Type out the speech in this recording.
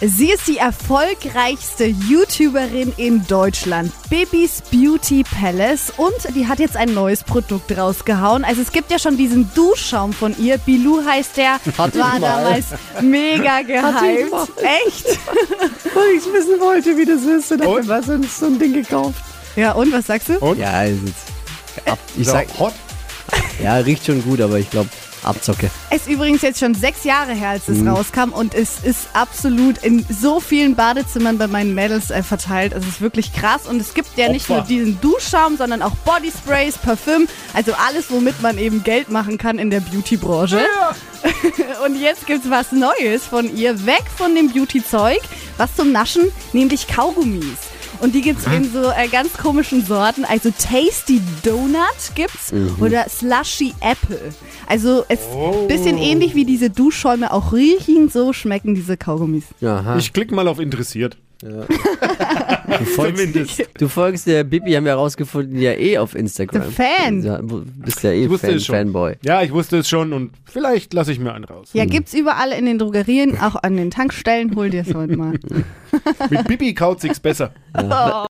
Sie ist die erfolgreichste YouTuberin in Deutschland, Bibis Beauty Palace. Und die hat jetzt ein neues Produkt rausgehauen. Also es gibt ja schon diesen Duschschaum von ihr. Bilou heißt der. Hatte war ich mal. damals mega gehypt. mal. Echt? Weil ich wissen wollte, wie das ist. Und hab mir mal so, ein- so ein Ding gekauft. Ja, und was sagst du? Ja, ist jetzt ab, ich So, sag, hot. ja, riecht schon gut, aber ich glaube, Abzocke. Es ist übrigens jetzt schon sechs Jahre her, als es Mhm. rauskam und es ist absolut in so vielen Badezimmern bei meinen Mädels äh, verteilt. Es ist wirklich krass und es gibt ja nicht Opfer. nur diesen Duschschaum, sondern auch Bodysprays, Parfüm, also alles, womit man eben Geld machen kann in der Beauty-Branche. Und jetzt gibt's was Neues von ihr, weg von dem Beauty-Zeug, was zum Naschen, nämlich Kaugummis. Und die gibt's in so äh, ganz komischen Sorten. Also Tasty Donut gibt's oder Slushy Apple. Also es bisschen ähnlich wie diese Duschschäume auch riechen, so schmecken diese Kaugummis. Aha. Ich klicke mal auf interessiert. Du, folgst, du folgst der Bibi, haben wir herausgefunden, ja eh auf Instagram. The Fan. Ja, du bist ja eh Fan, es schon. Fanboy. Ja, ich wusste es schon und vielleicht lasse ich mir einen raus. Ja, gibt's überall in den Drogerien, auch an den Tankstellen. Hol dir's heute mal. Mit Bibi kaut sich's besser.